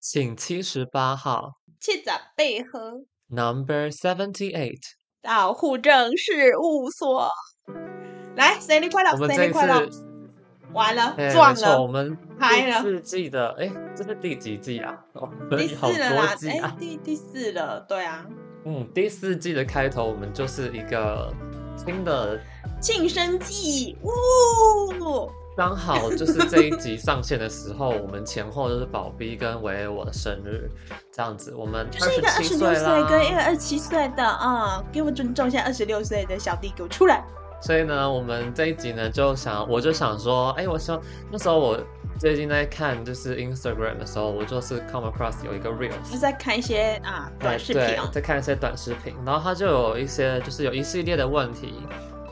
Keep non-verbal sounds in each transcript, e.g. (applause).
请七十八号，七十八号，Number seventy eight，到户政事务所。来，生日快乐，生日快乐！完了，撞了，我们第四季的，哎，这是第几季啊？哦第 (laughs) 四了啦，哎，第第四了，对啊。嗯，第四季的开头，我们就是一个新的庆生季，呜。刚好就是这一集上线的时候，我们前后都是宝 B 跟维维我的生日，这样子，我们 (laughs) 就是一个二十六岁跟一个二十七岁的啊，给我尊重一下二十六岁的小弟，给我出来。所以呢，我们这一集呢，就想，我就想说，哎，我说那时候我最近在看就是 Instagram 的时候，我就是 come across 有一个 reels，是在看一些啊短视频，在看一些短视频，然后它就有一些就是有一系列的问题。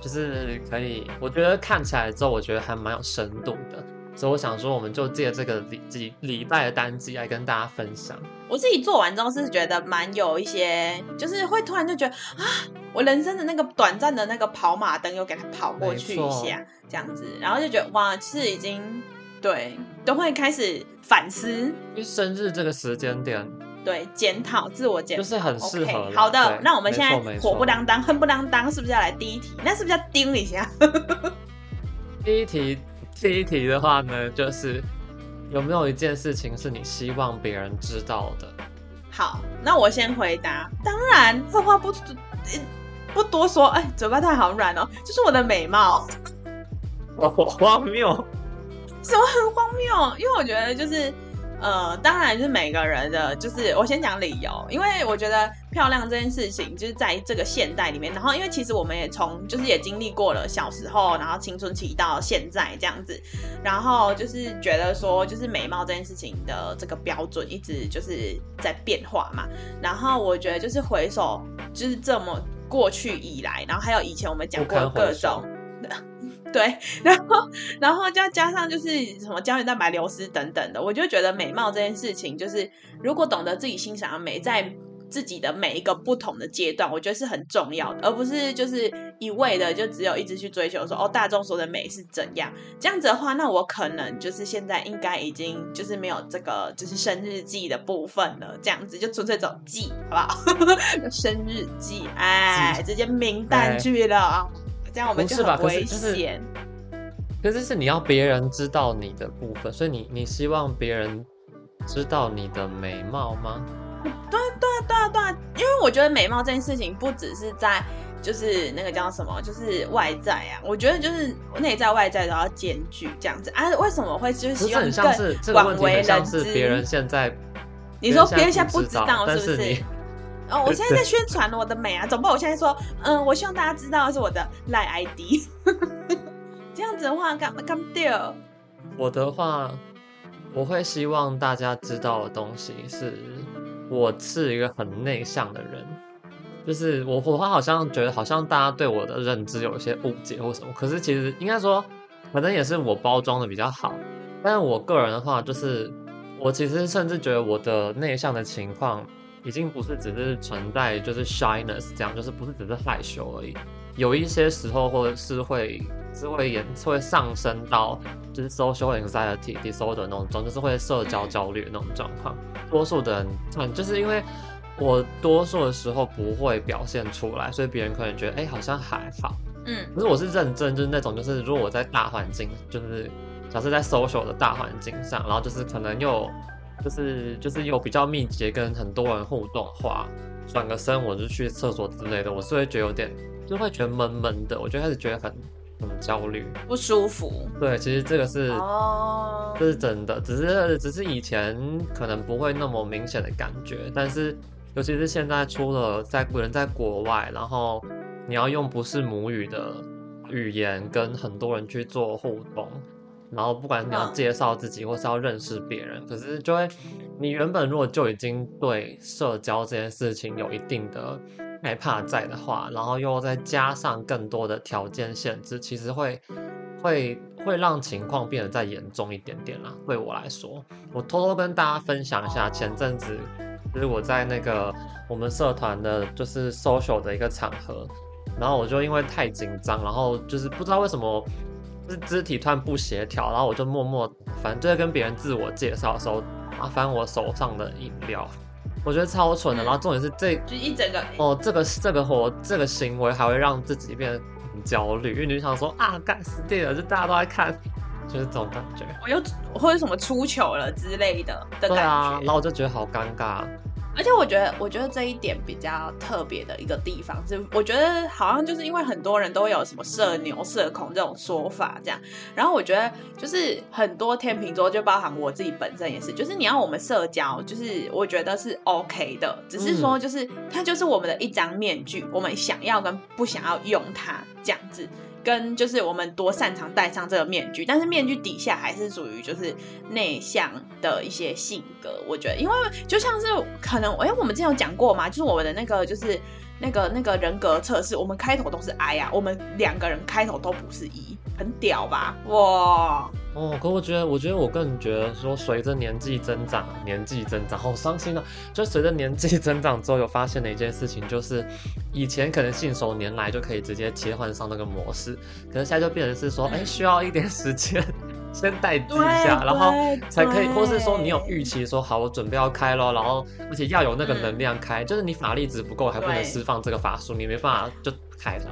就是可以，我觉得看起来之后，我觉得还蛮有深度的，所以我想说，我们就借这个礼几礼拜的单机来跟大家分享。我自己做完之后是觉得蛮有一些，就是会突然就觉得啊，我人生的那个短暂的那个跑马灯又给它跑过去一下，这样子，然后就觉得哇，其实已经对，都会开始反思。因为生日这个时间点。对，检讨自我检讨就是很适合。Okay, 好的，那我们现在火不当当、恨不当当，是不是要来第一题？那是不是要盯一下？(laughs) 第一题，第一题的话呢，就是有没有一件事情是你希望别人知道的？好，那我先回答。当然，废话不不多说。哎，嘴巴太好软哦，就是我的美貌。(laughs) 好，荒谬！什么很荒谬？因为我觉得就是。呃，当然就是每个人的，就是我先讲理由，因为我觉得漂亮这件事情就是在这个现代里面，然后因为其实我们也从就是也经历过了小时候，然后青春期到现在这样子，然后就是觉得说就是美貌这件事情的这个标准一直就是在变化嘛，然后我觉得就是回首就是这么过去以来，然后还有以前我们讲过各种。(laughs) 对，然后，然后就要加上就是什么胶原蛋白流失等等的，我就觉得美貌这件事情，就是如果懂得自己欣赏的美，在自己的每一个不同的阶段，我觉得是很重要的，而不是就是一味的就只有一直去追求说哦，大众说的美是怎样，这样子的话，那我可能就是现在应该已经就是没有这个就是生日记的部分了，这样子就纯粹走记，好不好？(laughs) 生日记，哎，直接名单去了。这样我们就很危险。是可是是你要别人知道你的部分，所以你你希望别人知道你的美貌吗？(laughs) 对对对啊对啊，因为我觉得美貌这件事情不只是在就是那个叫什么，就是外在啊。我觉得就是内在外在都要兼具这样子啊。为什么会就是希望更广为人知？别人现在你说别人现在不知道是不是？哦，我现在在宣传我的美啊，总不，我现在说，嗯，我希望大家知道是我的赖 ID，(laughs) 这样子的话，干嘛干掉？我的话，我会希望大家知道的东西是，我是一个很内向的人，就是我我好像觉得好像大家对我的认知有一些误解或什么，可是其实应该说，可能也是我包装的比较好，但是我个人的话，就是我其实甚至觉得我的内向的情况。已经不是只是存在就是 shyness 这样，就是不是只是害羞而已。有一些时候，或者是会是会演会上升到就是 social anxiety disorder 那种状，就是会社交焦虑的那种状况。多数的人，嗯，就是因为我多数的时候不会表现出来，所以别人可能觉得哎、欸、好像还好，嗯。可是我是认真，就是那种就是如果我在大环境，就是假设在 social 的大环境上，然后就是可能又。就是就是有比较密集跟很多人互动的话，转个身我就去厕所之类的，我是会觉得有点，就会觉得闷闷的，我就开始觉得很很焦虑，不舒服。对，其实这个是哦，这是真的，只是只是以前可能不会那么明显的感觉，但是尤其是现在出了在人在国外，然后你要用不是母语的语言跟很多人去做互动。然后不管你要介绍自己，或是要认识别人，可是就会，你原本如果就已经对社交这件事情有一定的害怕在的话，然后又再加上更多的条件限制，其实会会会让情况变得再严重一点点啦。对我来说，我偷偷跟大家分享一下，前阵子就是我在那个我们社团的，就是 social 的一个场合，然后我就因为太紧张，然后就是不知道为什么。是肢体突然不协调，然后我就默默，反正就在跟别人自我介绍的时候，打翻我手上的饮料，我觉得超蠢的。嗯、然后重点是这就一整个哦，这个这个活这个行为还会让自己变得很焦虑，因为你就想说啊，干死定了，就大家都在看，就是这种感觉。我又或者什么出糗了之类的的感觉，对啊，然后我就觉得好尴尬。而且我觉得，我觉得这一点比较特别的一个地方是，我觉得好像就是因为很多人都有什么社牛、社恐这种说法，这样。然后我觉得，就是很多天秤座，就包含我自己本身也是，就是你要我们社交，就是我觉得是 OK 的，只是说就是它就是我们的一张面具，我们想要跟不想要用它这样子。跟就是我们多擅长戴上这个面具，但是面具底下还是属于就是内向的一些性格。我觉得，因为就像是可能，哎、我们之前有讲过嘛，就是我们的那个就是那个那个人格测试，我们开头都是 I 啊，我们两个人开头都不是 E，很屌吧？哇！哦，可我觉得，我觉得我个人觉得说，随着年纪增长，年纪增长，好伤心啊！就随着年纪增长之后，有发现的一件事情，就是以前可能信手拈来就可以直接切换上那个模式，可是现在就变成是说，哎、欸，需要一点时间先待机一下，然后才可以，或是说你有预期说，好，我准备要开咯，然后而且要有那个能量开，嗯、就是你法力值不够，还不能释放这个法术，你没办法就开了。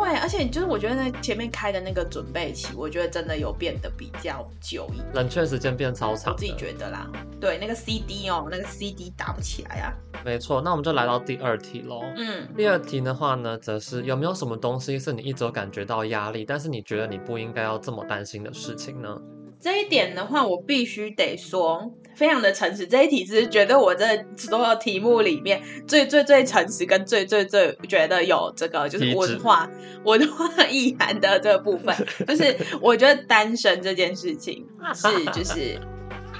对，而且就是我觉得那前面开的那个准备期，我觉得真的有变得比较久一点，冷却时间变超长。我自己觉得啦，对，那个 CD 哦，那个 CD 打不起来啊。没错，那我们就来到第二题喽。嗯，第二题的话呢，则是有没有什么东西是你一直有感觉到压力，但是你觉得你不应该要这么担心的事情呢？这一点的话，我必须得说，非常的诚实。这一题是觉得我这所有题目里面最最最诚实，跟最最最觉得有这个就是文化文化意涵的这个部分，(laughs) 就是我觉得单身这件事情是就是。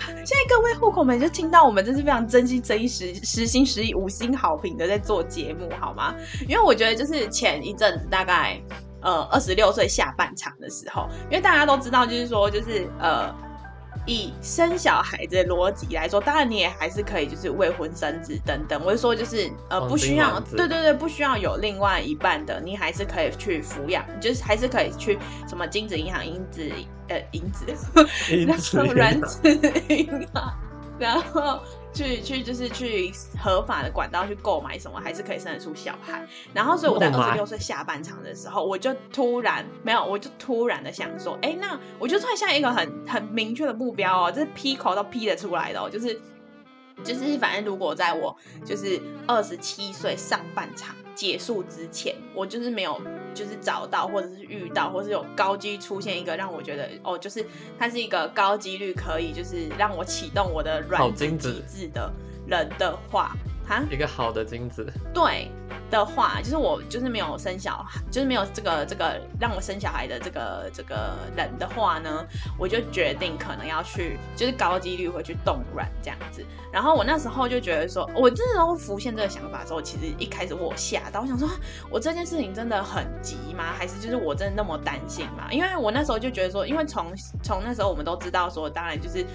(laughs) 现在各位户口们就听到我们真是非常真心真意实实心实意五星好评的在做节目，好吗？因为我觉得就是前一阵子大概。呃，二十六岁下半场的时候，因为大家都知道，就是说，就是呃，以生小孩的逻辑来说，当然你也还是可以，就是未婚生子等等。我就说，就是呃，不需要，对对对，不需要有另外一半的，你还是可以去抚养，就是还是可以去什么精子银行、银子呃银子，(laughs) 然后卵子银行，然后。去去就是去合法的管道去购买什么，还是可以生得出小孩。然后，所以我在二十六岁下半场的时候，我就突然没有，我就突然的想说，哎，那我就突然下一个很很明确的目标哦，就是 P 口都 P 得出来的哦，就是就是反正如果在我就是二十七岁上半场。结束之前，我就是没有，就是找到或者是遇到，或是有高机出现一个让我觉得哦，就是它是一个高几率可以就是让我启动我的卵子机制的人的话，哈，一个好的精子，对。的话，就是我就是没有生小孩，就是没有这个这个让我生小孩的这个这个人的话呢，我就决定可能要去，就是高几率会去冻卵这样子。然后我那时候就觉得说，我这时候浮现这个想法的时候，其实一开始我吓到，我想说，我这件事情真的很急吗？还是就是我真的那么担心吗？因为我那时候就觉得说，因为从从那时候我们都知道说，当然就是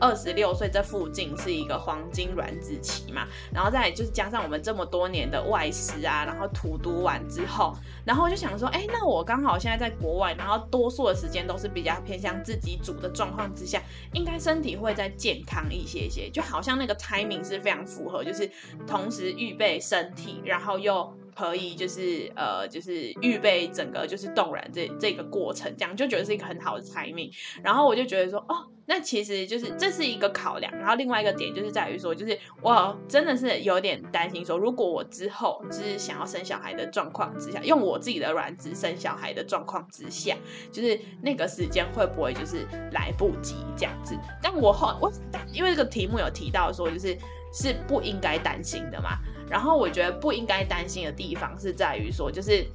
二十六岁这附近是一个黄金卵子期嘛，然后再就是加上我们这么多年的外食。啊，然后荼毒完之后，然后我就想说，哎，那我刚好现在在国外，然后多数的时间都是比较偏向自己煮的状况之下，应该身体会再健康一些些，就好像那个 timing 是非常符合，就是同时预备身体，然后又。可以就是呃就是预备整个就是冻卵这这个过程，这样就觉得是一个很好的财命。然后我就觉得说哦，那其实就是这是一个考量。然后另外一个点就是在于说，就是我真的是有点担心说，如果我之后就是想要生小孩的状况之下，用我自己的卵子生小孩的状况之下，就是那个时间会不会就是来不及这样子？但我后我因为这个题目有提到说，就是是不应该担心的嘛。然后我觉得不应该担心的地方是在于说，就是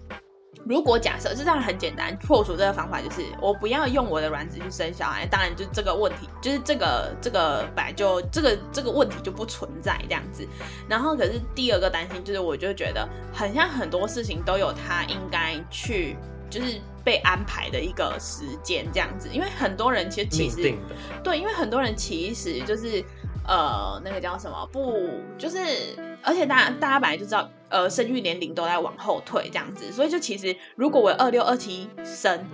如果假设，这当然很简单，破除这个方法就是我不要用我的卵子去生小孩，当然就这个问题，就是这个这个本来就这个这个问题就不存在这样子。然后可是第二个担心就是，我就觉得很像很多事情都有他应该去就是被安排的一个时间这样子，因为很多人其实其实对，因为很多人其实就是。呃，那个叫什么？不，就是，而且大家大家本来就知道，呃，生育年龄都在往后退这样子，所以就其实，如果我二六二七生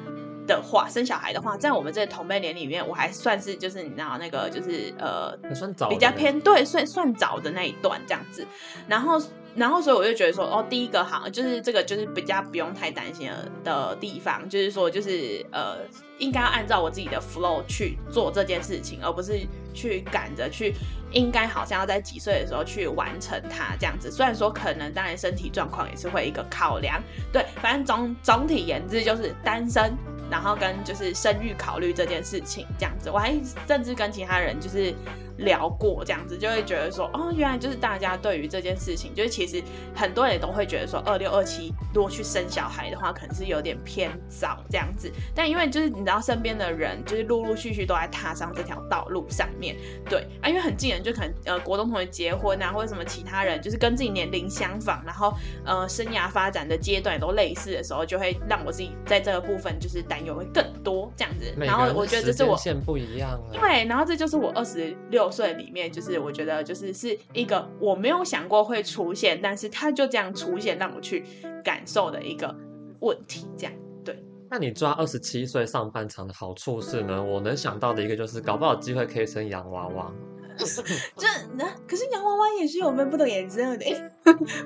的话，生小孩的话，在我们这同辈年里面，我还算是就是你知道那个就是呃，算早，比较偏对，算算早的那一段这样子。然后，然后所以我就觉得说，哦，第一个好，就是这个就是比较不用太担心的的地方，就是说就是呃，应该要按照我自己的 flow 去做这件事情，而不是去赶着去。应该好像要在几岁的时候去完成它这样子，虽然说可能当然身体状况也是会一个考量，对，反正总总体言之就是单身，然后跟就是生育考虑这件事情这样子，我还甚至跟其他人就是。聊过这样子，就会觉得说，哦，原来就是大家对于这件事情，就是其实很多人都会觉得说，二六二七如果去生小孩的话，可能是有点偏早这样子。但因为就是你知道，身边的人就是陆陆续续都在踏上这条道路上面，对啊，因为很近人就可能呃国中同学结婚啊，或者什么其他人就是跟自己年龄相仿，然后呃生涯发展的阶段也都类似的时候，就会让我自己在这个部分就是担忧会更多这样子。然后我觉得这是我线不一样啊，对，然后这就是我二十六。岁里面，就是我觉得就是是一个我没有想过会出现，但是它就这样出现，让我去感受的一个问题。这样对。那你抓二十七岁上半场的好处是呢？我能想到的一个就是，搞不好机会可以生洋娃娃。(laughs) 这那可是洋娃娃也是有分不同颜色的，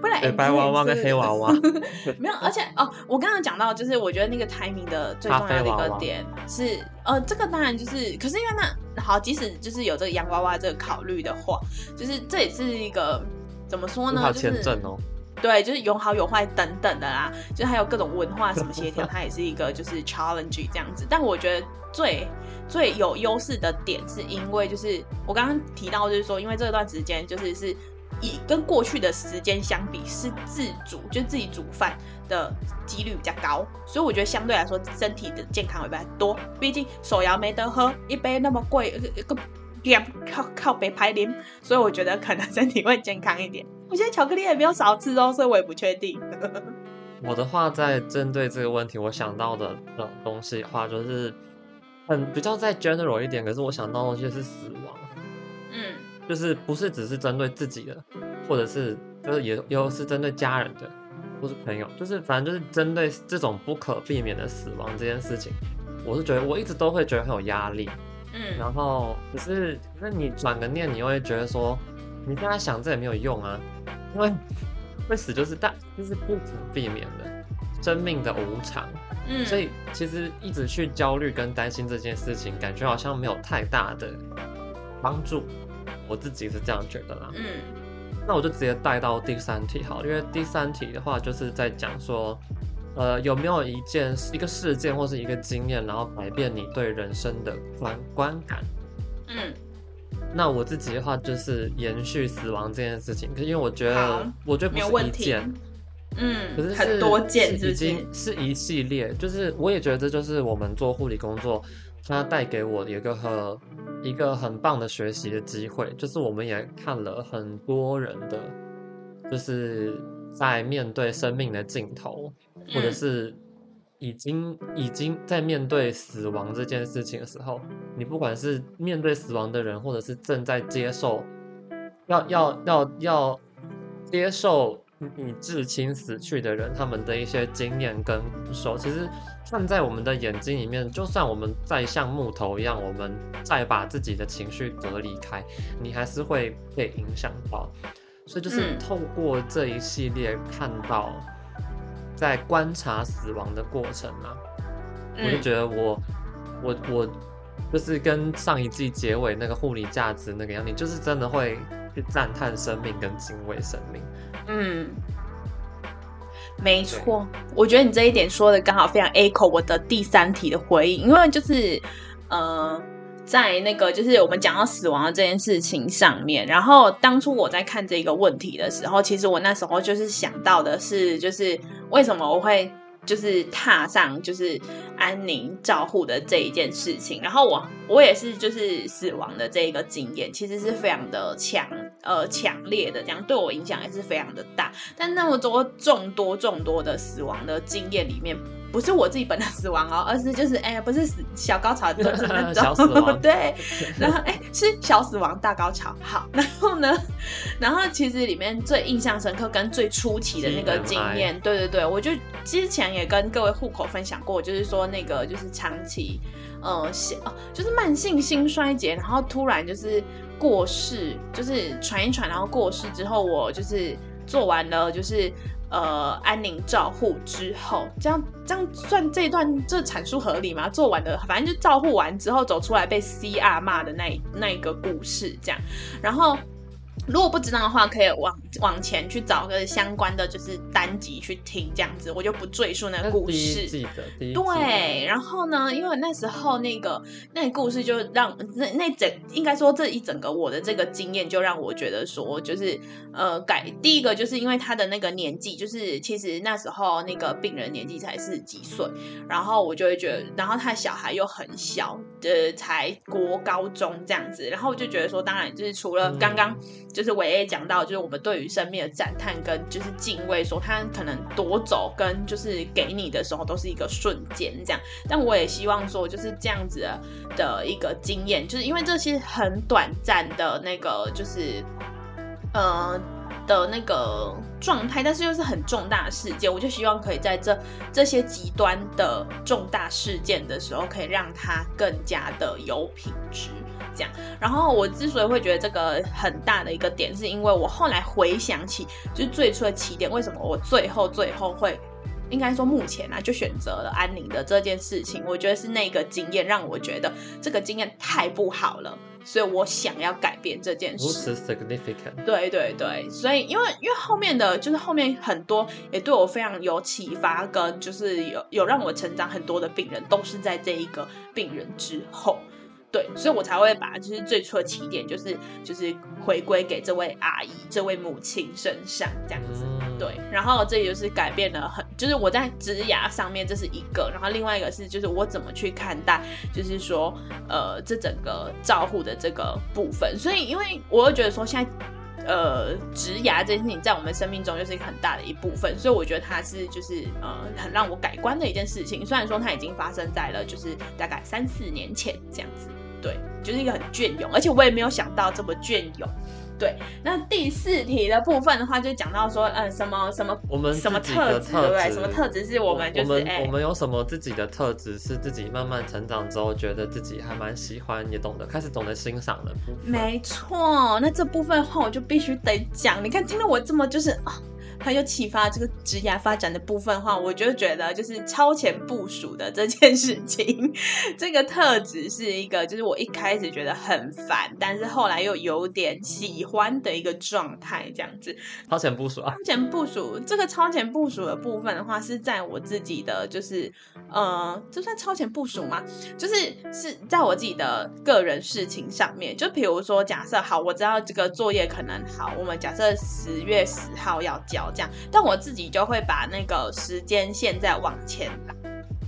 不然、欸、白娃娃跟黑娃娃 (laughs) 没有。而且哦，我刚刚讲到，就是我觉得那个 timing 的最重要的一个点是，呃，这个当然就是，可是因为那好，即使就是有这个洋娃娃这个考虑的话，就是这也是一个怎么说呢？有签证哦。对，就是有好有坏等等的啦，就还有各种文化什么协调，(laughs) 它也是一个就是 challenge 这样子。但我觉得最最有优势的点，是因为就是我刚刚提到，就是说，因为这段时间就是是以跟过去的时间相比，是自主就自己煮饭的几率比较高，所以我觉得相对来说身体的健康会比较多。毕竟手摇没得喝，一杯那么贵，一个靠靠北排零，所以我觉得可能身体会健康一点。我现在巧克力也没有少吃哦，所以我也不确定。(laughs) 我的话，在针对这个问题，我想到的东西的话，就是很比较再 general 一点。可是我想到的东西是死亡，嗯，就是不是只是针对自己的，或者是就是也有是针对家人的，或是朋友，就是反正就是针对这种不可避免的死亡这件事情，我是觉得我一直都会觉得很有压力，嗯，然后可是那你转个念，你又会觉得说，你现在想这也没有用啊。因为会死就是大，就是不可避免的，生命的无常。嗯，所以其实一直去焦虑跟担心这件事情，感觉好像没有太大的帮助。我自己是这样觉得啦。嗯，那我就直接带到第三题好，因为第三题的话就是在讲说，呃，有没有一件一个事件或是一个经验，然后改变你对人生的观观感？嗯。那我自己的话就是延续死亡这件事情，可是因为我觉得，我觉得不是一件，嗯，可是，是很多件，已经是一系列，就是我也觉得这就是我们做护理工作，它带给我的一个很一个很棒的学习的机会，就是我们也看了很多人的，就是在面对生命的尽头，或者是。已经已经在面对死亡这件事情的时候，你不管是面对死亡的人，或者是正在接受，要要要要接受你至亲死去的人，他们的一些经验跟感受，其实看在我们的眼睛里面，就算我们再像木头一样，我们再把自己的情绪隔离开，你还是会被影响到。所以就是透过这一系列看到。在观察死亡的过程嘛，嗯、我就觉得我我我就是跟上一季结尾那个护理价值那个样，你就是真的会去赞叹生命跟敬畏生命。嗯，没错，我觉得你这一点说的刚好非常 echo 我的第三题的回应，因为就是呃。在那个就是我们讲到死亡的这件事情上面，然后当初我在看这个问题的时候，其实我那时候就是想到的是，就是为什么我会就是踏上就是安宁照护的这一件事情，然后我我也是就是死亡的这一个经验，其实是非常的强呃强烈的，这样对我影响也是非常的大。但那么多众多众多的死亡的经验里面。不是我自己本人死亡哦，而是就是哎呀，不是死小高潮，就是那种小死亡对，然后哎是小死亡大高潮。好，然后呢，然后其实里面最印象深刻跟最初期的那个经验，对对对，我就之前也跟各位户口分享过，就是说那个就是长期呃哦就是慢性心衰竭，然后突然就是过世，就是喘一喘，然后过世之后，我就是做完了就是。呃，安宁照护之后，这样这样算这一段这阐述合理吗？做完的，反正就照护完之后走出来被 CR 骂的那那一个故事，这样，然后。如果不知道的话，可以往往前去找个相关的就是单集去听，这样子我就不赘述那个故事。记得，对，然后呢，因为那时候那个那个故事就让那那整应该说这一整个我的这个经验就让我觉得说，就是呃改第一个就是因为他的那个年纪，就是其实那时候那个病人年纪才四十几岁，然后我就会觉得，然后他小孩又很小，呃，才国高中这样子，然后我就觉得说，当然就是除了刚刚。就是伟 A 讲到，就是我们对于生命的赞叹跟就是敬畏，说他可能夺走跟就是给你的时候都是一个瞬间这样。但我也希望说，就是这样子的，的一个经验，就是因为这些很短暂的那个就是呃的那个状态，但是又是很重大事件，我就希望可以在这这些极端的重大事件的时候，可以让它更加的有品质。这样，然后我之所以会觉得这个很大的一个点，是因为我后来回想起，就是最初的起点，为什么我最后最后会，应该说目前啊，就选择了安宁的这件事情，我觉得是那个经验让我觉得这个经验太不好了，所以我想要改变这件事。如此 significant。对对对，所以因为因为后面的就是后面很多也对我非常有启发，跟就是有有让我成长很多的病人，都是在这一个病人之后。对，所以我才会把就是最初的起点，就是就是回归给这位阿姨、这位母亲身上这样子。对，然后这也就是改变了很，就是我在职涯上面这是一个，然后另外一个是就是我怎么去看待，就是说呃这整个照护的这个部分。所以因为我会觉得说现在呃植牙这件事情在我们生命中就是一个很大的一部分，所以我觉得它是就是呃很让我改观的一件事情。虽然说它已经发生在了就是大概三四年前这样子。对，就是一个很隽永，而且我也没有想到这么隽永。对，那第四题的部分的话，就讲到说，嗯，什么什么，我们什么特质，对不对？什么特质是我们就是，我们、欸、我们有什么自己的特质，是自己慢慢成长之后，觉得自己还蛮喜欢，也懂得开始懂得欣赏的部分。没错，那这部分的话，我就必须得讲。你看，听到我这么就是啊。他又启发这个职业发展的部分的话，我就觉得就是超前部署的这件事情，这个特质是一个，就是我一开始觉得很烦，但是后来又有点喜欢的一个状态，这样子。超前部署啊！超前部署，这个超前部署的部分的话，是在我自己的，就是呃，这算超前部署吗？就是是在我自己的个人事情上面，就比如说，假设好，我知道这个作业可能好，我们假设十月十号要交。这样，但我自己就会把那个时间线再往前拉，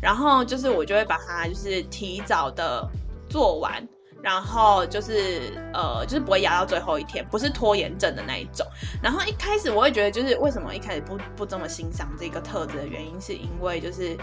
然后就是我就会把它就是提早的做完，然后就是呃就是不会压到最后一天，不是拖延症的那一种。然后一开始我会觉得就是为什么一开始不不这么欣赏这个特质的原因，是因为就是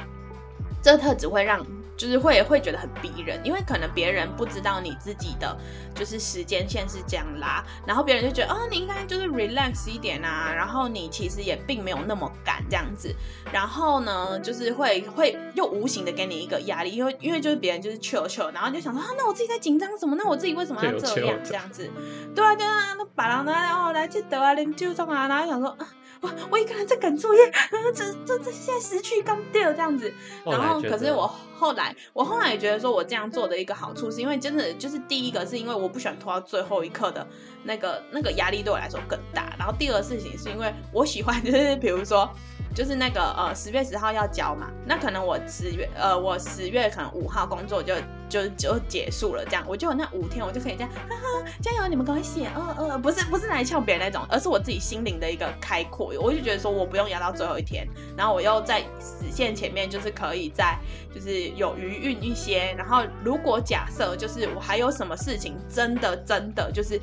这个特质会让。就是会会觉得很逼人，因为可能别人不知道你自己的就是时间线是这样拉，然后别人就觉得啊、哦，你应该就是 relax 一点啊，然后你其实也并没有那么赶这样子，然后呢，就是会会又无形的给你一个压力，因为因为就是别人就是 chill chill，然后就想说啊，那我自己在紧张什么？那我自己为什么要这样这样子？对啊对啊，那把人然后来去得啊，连就这啊，然后想说啊。我我一个人在赶作业，(laughs) 这这这现在失去刚掉这样子，然后可是我后来我后来也觉得说，我这样做的一个好处是因为真的就是第一个是因为我不喜欢拖到最后一刻的那个那个压力对我来说更大，然后第二个事情是因为我喜欢就是比如说。就是那个呃十月十号要交嘛，那可能我十月呃我十月可能五号工作就就就结束了，这样我就有那五天我就可以这样，哈哈加油你们赶快写，呃呃不是不是来呛别人那种，而是我自己心灵的一个开阔，我就觉得说我不用压到最后一天，然后我又在实现前面就是可以在就是有余韵一些，然后如果假设就是我还有什么事情真的真的就是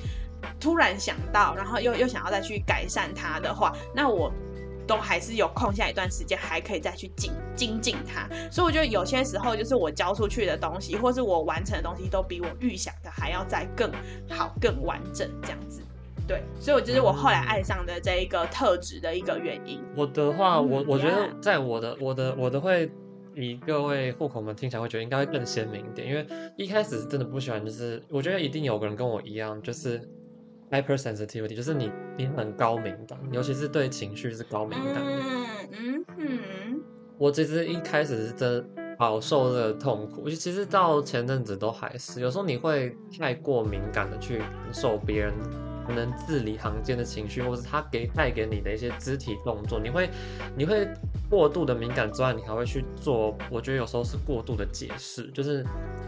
突然想到，然后又又想要再去改善它的话，那我。都还是有空下一段时间，还可以再去精精进它。所以我觉得有些时候，就是我交出去的东西，或是我完成的东西，都比我预想的还要再更好、更完整这样子。对，所以我就是我后来爱上的这一个特质的一个原因。我的话，我我觉得在我的我的我的会以各位户口们听起来会觉得应该会更鲜明一点，因为一开始真的不喜欢，就是我觉得一定有个人跟我一样，就是 hypersensitivity，就是你你很高敏感，尤其是对情绪是高敏感的。嗯嗯嗯。我其实一开始是真饱受这个痛苦，其实到前阵子都还是，有时候你会太过敏感的去感受别人。可能字里行间的情绪，或是他给带给你的一些肢体动作，你会你会过度的敏感之外，你还会去做，我觉得有时候是过度的解释，就是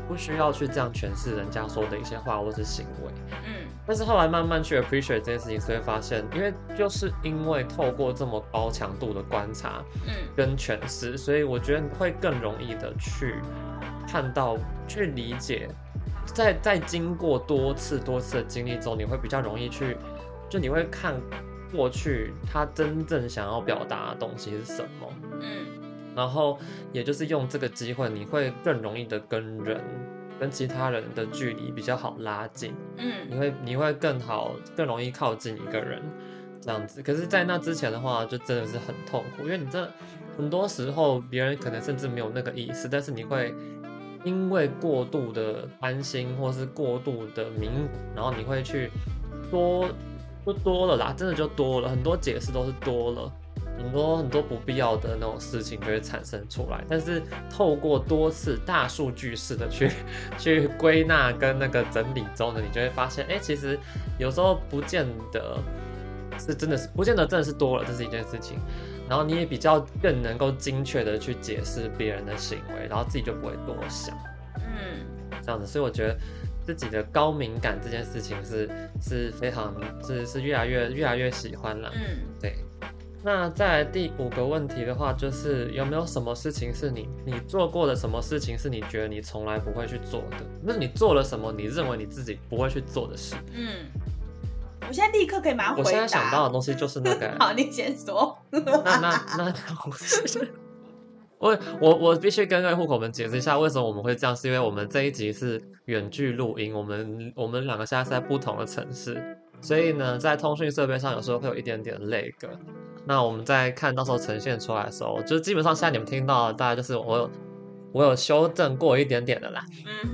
不需要去这样诠释人家说的一些话或是行为。嗯，但是后来慢慢去 appreciate 这件事情，所以发现，因为就是因为透过这么高强度的观察，嗯，跟诠释，所以我觉得会更容易的去看到、去理解。在在经过多次多次的经历之后，你会比较容易去，就你会看过去他真正想要表达的东西是什么，嗯，然后也就是用这个机会，你会更容易的跟人跟其他人的距离比较好拉近，嗯，你会你会更好更容易靠近一个人这样子。可是，在那之前的话，就真的是很痛苦，因为你这很多时候别人可能甚至没有那个意思，但是你会。因为过度的担心，或是过度的敏，然后你会去多就多了啦，真的就多了，很多解释都是多了，很多很多不必要的那种事情就会产生出来。但是透过多次大数据式的去 (laughs) 去归纳跟那个整理中呢，你就会发现，哎，其实有时候不见得是真的是，不见得真的是多了，这是一件事情。然后你也比较更能够精确的去解释别人的行为，然后自己就不会多想，嗯，这样子。所以我觉得自己的高敏感这件事情是是非常是是越来越越来越喜欢了，嗯，对。那再来第五个问题的话，就是有没有什么事情是你你做过的什么事情是你觉得你从来不会去做的？那你做了什么你认为你自己不会去做的事？嗯。我现在立刻可以马上回答。我现在想到的东西就是那个。(laughs) 好，你先说。那那那我我我必须跟各位户口们解释一下，为什么我们会这样，是因为我们这一集是远距录音，我们我们两个现在是在不同的城市，所以呢，在通讯设备上有时候会有一点点 lag。那我们在看到时候呈现出来的时候，就是基本上现在你们听到的大概就是我有我有修正过一点点的啦，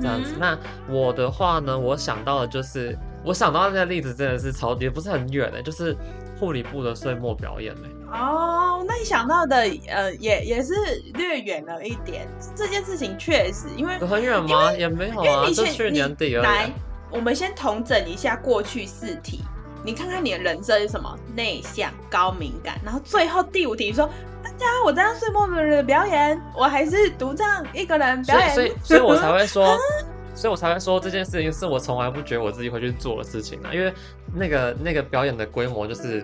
这样子。那我的话呢，我想到的就是。我想到那个例子真的是超级不是很远的，就是护理部的岁末表演呢。哦，那你想到的呃也也是略远了一点。这件事情确实，因为很远吗？也没有啊，就去年底而已。来，我们先统整一下过去四题，你看看你的人设是什么？内向、高敏感，然后最后第五题说，大家我这样岁末的表演，我还是独唱一个人表演，所以所以，所以我才会说。(laughs) 所以我才会说这件事情是我从来不觉得我自己会去做的事情啊，因为那个那个表演的规模就是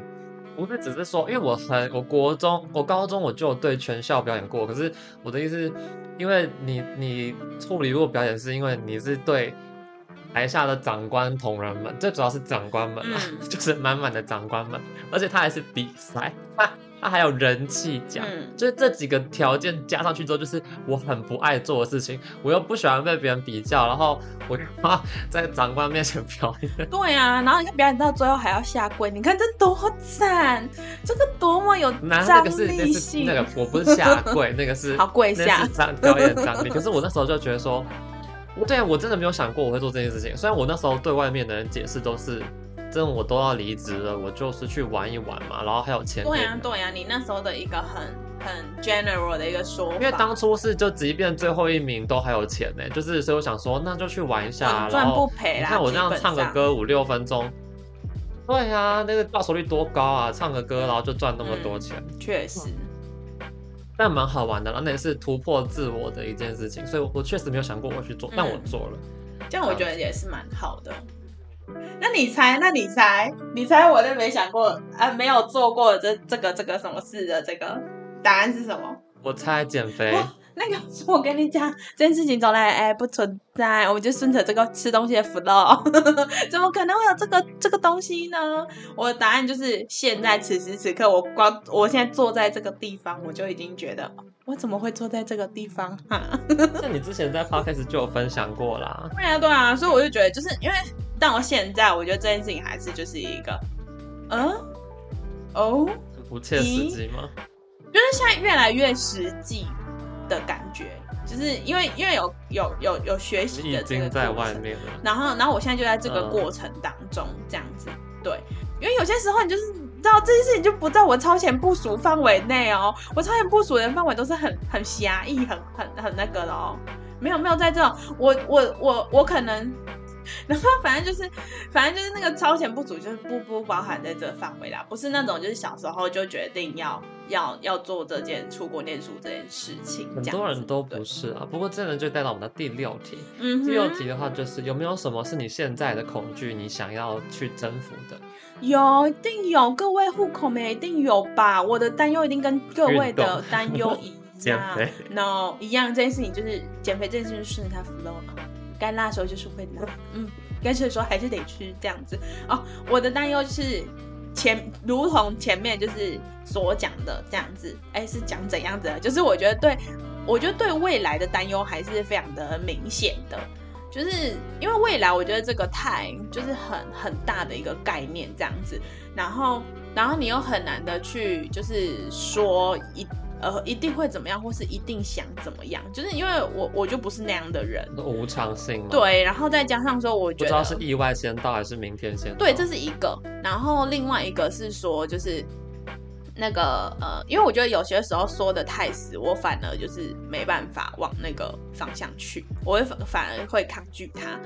不是只是说，因为我很我国中我高中我就对全校表演过，可是我的意思是，因为你你处理过表演是因为你是对台下的长官同仁们，最主要是长官们啊，嗯、(laughs) 就是满满的长官们，而且他还是比赛。他还有人气奖，嗯、就是这几个条件加上去之后，就是我很不爱做的事情。我又不喜欢被别人比较，然后我就怕 (laughs) 在长官面前表演。(laughs) 对啊，然后你看表演到最后还要下跪，你看这多惨，这个多么有张力性。那个我不是下跪，那个是好跪下，张表演张力。可是我那时候就觉得说，对啊，我真的没有想过我会做这件事情。虽然我那时候对外面的人解释都是。真的我都要离职了，我就是去玩一玩嘛，然后还有钱。对呀、啊，对呀、啊，你那时候的一个很很 general 的一个说法。因为当初是就即便最后一名都还有钱呢，就是所以我想说那就去玩一下，赚不赔啦。你看我这样唱个歌五六分钟，对呀、啊，那个报酬率多高啊！唱个歌然后就赚那么多钱，嗯、确实，但蛮好玩的，那也是突破自我的一件事情，所以我确实没有想过我去做，但我做了，嗯、这样我觉得也是蛮好的。那你猜？那你猜？你猜？我都没想过啊，没有做过这这个这个什么事的这个答案是什么？我猜减肥。(laughs) 那个我跟你讲，这件事情从来哎不存在，我们就顺着这个吃东西的 flow，(laughs) 怎么可能会有这个这个东西呢？我的答案就是现在此时此刻，我光我现在坐在这个地方，我就已经觉得我怎么会坐在这个地方？哈，(laughs) 那你之前在 podcast 就有分享过啦。对啊，对啊，所以我就觉得，就是因为到现在，我觉得这件事情还是就是一个，嗯，哦，不切实际吗？就是现在越来越实际的感觉，就是因为因为有有有有学习的这个在外面了，然后然后我现在就在这个过程当中这样子，对，因为有些时候你就是你知道这件事情就不在我超前部署范围内哦，我超前部署的范围都是很很狭义、很很很那个的哦，没有没有在这种，我我我我可能。(laughs) 然后反正就是，反正就是那个超前部署，就是不不包含在这个范围啦，不是那种就是小时候就决定要要要做这件出国念书这件事情。很多人都不是啊，不过这呢就带到我们的第六题。嗯，第六题的话就是有没有什么是你现在的恐惧，你想要去征服的？有，一定有，各位户口们一定有吧？我的担忧一定跟各位的担忧一样。(laughs) 减肥，no，一样，这件事情就是减肥这件事情顺着它 flow 该拉的时候就是会拉，嗯，该吃的时候还是得吃这样子哦。我的担忧就是前，如同前面就是所讲的这样子，哎，是讲怎样子的？就是我觉得对，我觉得对未来的担忧还是非常的明显的，就是因为未来我觉得这个太就是很很大的一个概念这样子，然后然后你又很难的去就是说一。呃，一定会怎么样，或是一定想怎么样，就是因为我我就不是那样的人，无常性嘛。对，然后再加上说，我觉得不知道是意外先到还是明天先到。对，这是一个。然后另外一个是说，就是那个呃，因为我觉得有些时候说的太死，我反而就是没办法往那个方向去，我会反反而会抗拒它，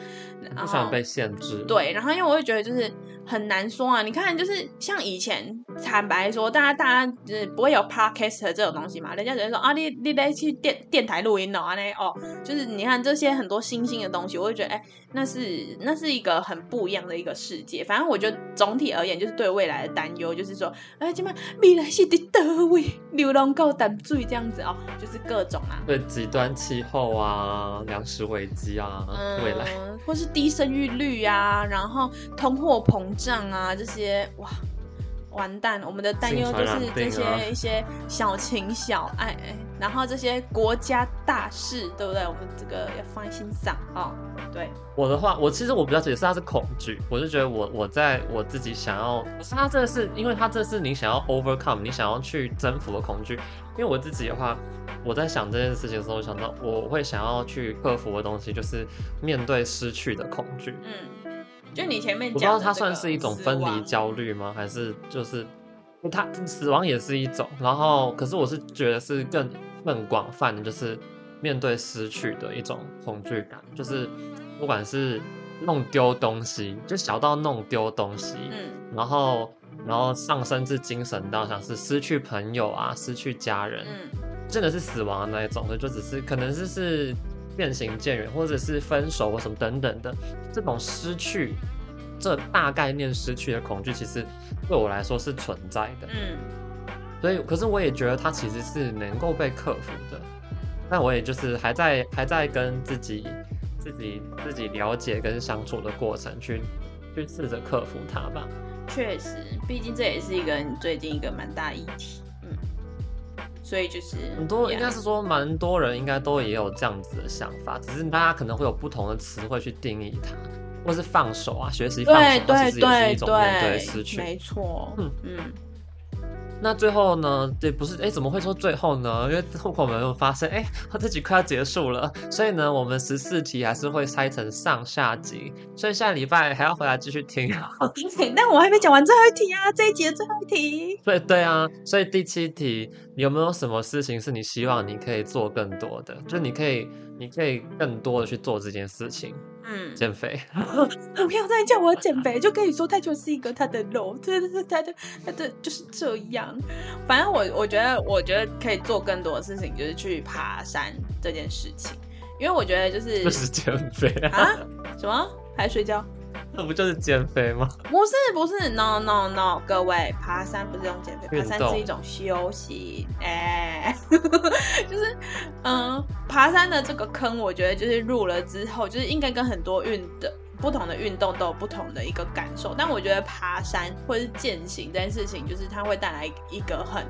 不想被限制。对，然后因为我会觉得就是。很难说啊！你看，就是像以前，坦白说，大家大家就是不会有 podcast 这种东西嘛。人家只会说啊，你你得去电电台录音哦，啊那哦，就是你看这些很多新兴的东西，我会觉得哎、欸，那是那是一个很不一样的一个世界。反正我觉得总体而言，就是对未来的担忧，就是说，哎，今晚未来是在哪位流浪狗淡水这样子哦，就是各种啊，对极端气候啊，粮食危机啊，嗯、未来或是低生育率啊，然后通货膨胀啊，这些哇，完蛋！我们的担忧就是这些一些小情小爱，然后这些国家大事，对不对？我们这个要放在心上哦。对我的话，我其实我比较解释他是恐惧，我就觉得我我在我自己想要，不是它这是因为它这是你想要 overcome，你想要去征服的恐惧。因为我自己的话，我在想这件事情的时候，我想到我会想要去克服的东西，就是面对失去的恐惧。嗯。就你前面讲，我不知道它算是一种分离焦虑吗？还是就是它死亡也是一种，然后可是我是觉得是更更广泛的，就是面对失去的一种恐惧感，就是不管是弄丢东西，就小到弄丢东西，嗯，然后然后上升至精神到像是失去朋友啊，失去家人，嗯，真的是死亡的那一种的，就只是可能是是。渐行渐远，或者是分手或什么等等的，这种失去，这大概念失去的恐惧，其实对我来说是存在的。嗯，所以，可是我也觉得它其实是能够被克服的。但我也就是还在还在跟自己自己自己了解跟相处的过程去，去去试着克服它吧。确实，毕竟这也是一个你最近一个蛮大议题。所以就是很多，应该是说蛮多人应该都也有这样子的想法，只是大家可能会有不同的词汇去定义它，或是放手啊，学习放手，其实也是一种面对失去，没错，嗯。嗯。那最后呢？也，不是哎，怎么会说最后呢？因为户口们有发现，哎，他这集快要结束了，所以呢，我们十四题还是会拆成上下集，所以下礼拜还要回来继续听。(laughs) 但我还没讲完最后一题啊，这一集的最后一题。对对啊，所以第七题，你有没有什么事情是你希望你可以做更多的？就你可以，你可以更多的去做这件事情。嗯，减肥，(laughs) 不要再叫我减肥，就跟你说他就是一个他的肉，对对对，他的他的就是这样。反正我我觉得，我觉得可以做更多的事情，就是去爬山这件事情，因为我觉得就是就是减肥啊，啊？什么？还睡觉？那不就是减肥吗？不是不是，no no no，各位，爬山不是用减肥，爬山是一种休息。哎、欸，(laughs) 就是嗯，爬山的这个坑，我觉得就是入了之后，就是应该跟很多运的不同的运动都有不同的一个感受。但我觉得爬山或是健行这件事情，就是它会带来一个很，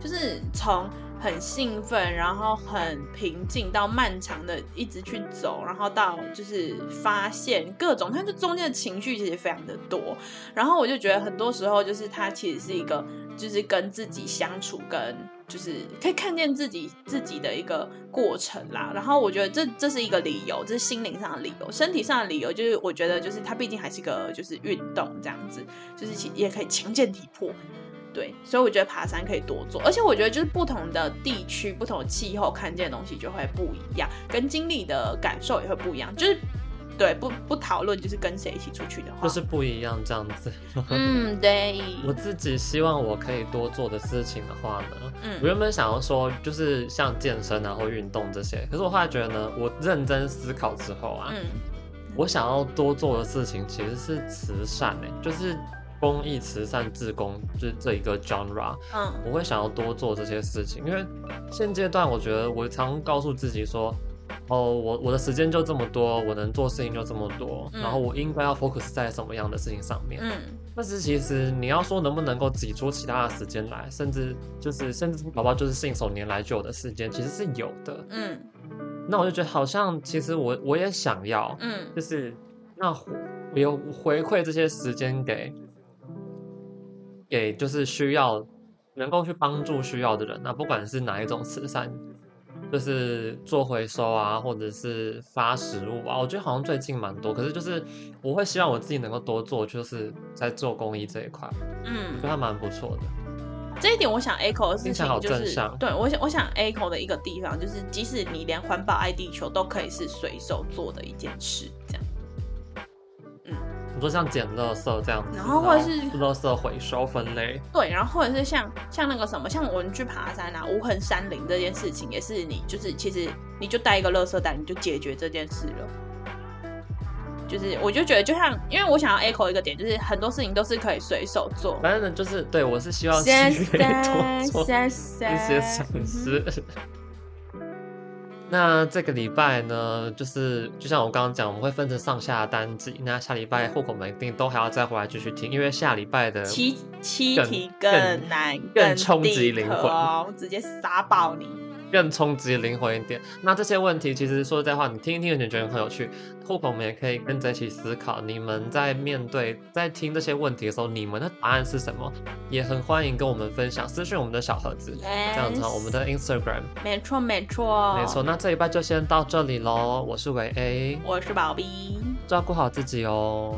就是从。很兴奋，然后很平静，到漫长的一直去走，然后到就是发现各种，它这中间的情绪其实非常的多。然后我就觉得很多时候就是它其实是一个，就是跟自己相处，跟就是可以看见自己自己的一个过程啦。然后我觉得这这是一个理由，这是心灵上的理由，身体上的理由就是我觉得就是它毕竟还是个就是运动这样子，就是也可以强健体魄。对，所以我觉得爬山可以多做，而且我觉得就是不同的地区、不同的气候，看见的东西就会不一样，跟经历的感受也会不一样。就是对，不不讨论，就是跟谁一起出去的话，就是不一样这样子。(laughs) 嗯，对。(laughs) 我自己希望我可以多做的事情的话呢，嗯，我原本想要说就是像健身然后运动这些，可是我后来觉得呢，我认真思考之后啊，嗯，我想要多做的事情其实是慈善诶、欸，就是。公益、慈善、自工，就是这一个 genre，嗯，我会想要多做这些事情，因为现阶段我觉得我常告诉自己说，哦，我我的时间就这么多，我能做事情就这么多，嗯、然后我应该要 focus 在什么样的事情上面，嗯，但是其实你要说能不能够挤出其他的时间来，甚至就是甚至宝宝就是信手拈来就有的时间，其实是有的，嗯，那我就觉得好像其实我我也想要，嗯，就是那我有回馈这些时间给。给就是需要能够去帮助需要的人，那不管是哪一种慈善，就是做回收啊，或者是发食物啊，我觉得好像最近蛮多。可是就是我会希望我自己能够多做，就是在做公益这一块，嗯，觉得还蛮不错的。这一点我想 echo 的事情就是，对我想我想 echo 的一个地方就是，即使你连环保爱地球都可以是随手做的一件事。说像捡垃圾这样子，然后或者是垃圾回收分类，对，然后或者是像像那个什么，像我们去爬山啊，无痕山林这件事情，也是你就是其实你就带一个垃圾袋，你就解决这件事了。就是我就觉得，就像因为我想要 echo 一个点，就是很多事情都是可以随手做。反正就是对我是希望谢谢多做一些小事。那这个礼拜呢，就是就像我刚刚讲，我们会分成上下单集。那下礼拜户口们一定都还要再回来继续听，因为下礼拜的七七题更难，更冲击灵魂哦，直接杀爆你。更冲击灵魂一点。那这些问题，其实说实在话，你听一听，你觉得很有趣。户口们也可以跟着一起思考。你们在面对、在听这些问题的时候，你们的答案是什么？也很欢迎跟我们分享，私讯我们的小盒子这样子，我们的 Instagram。没错，没错，没错。那这一拜就先到这里喽。我是维 A，我是宝 B，照顾好自己哦。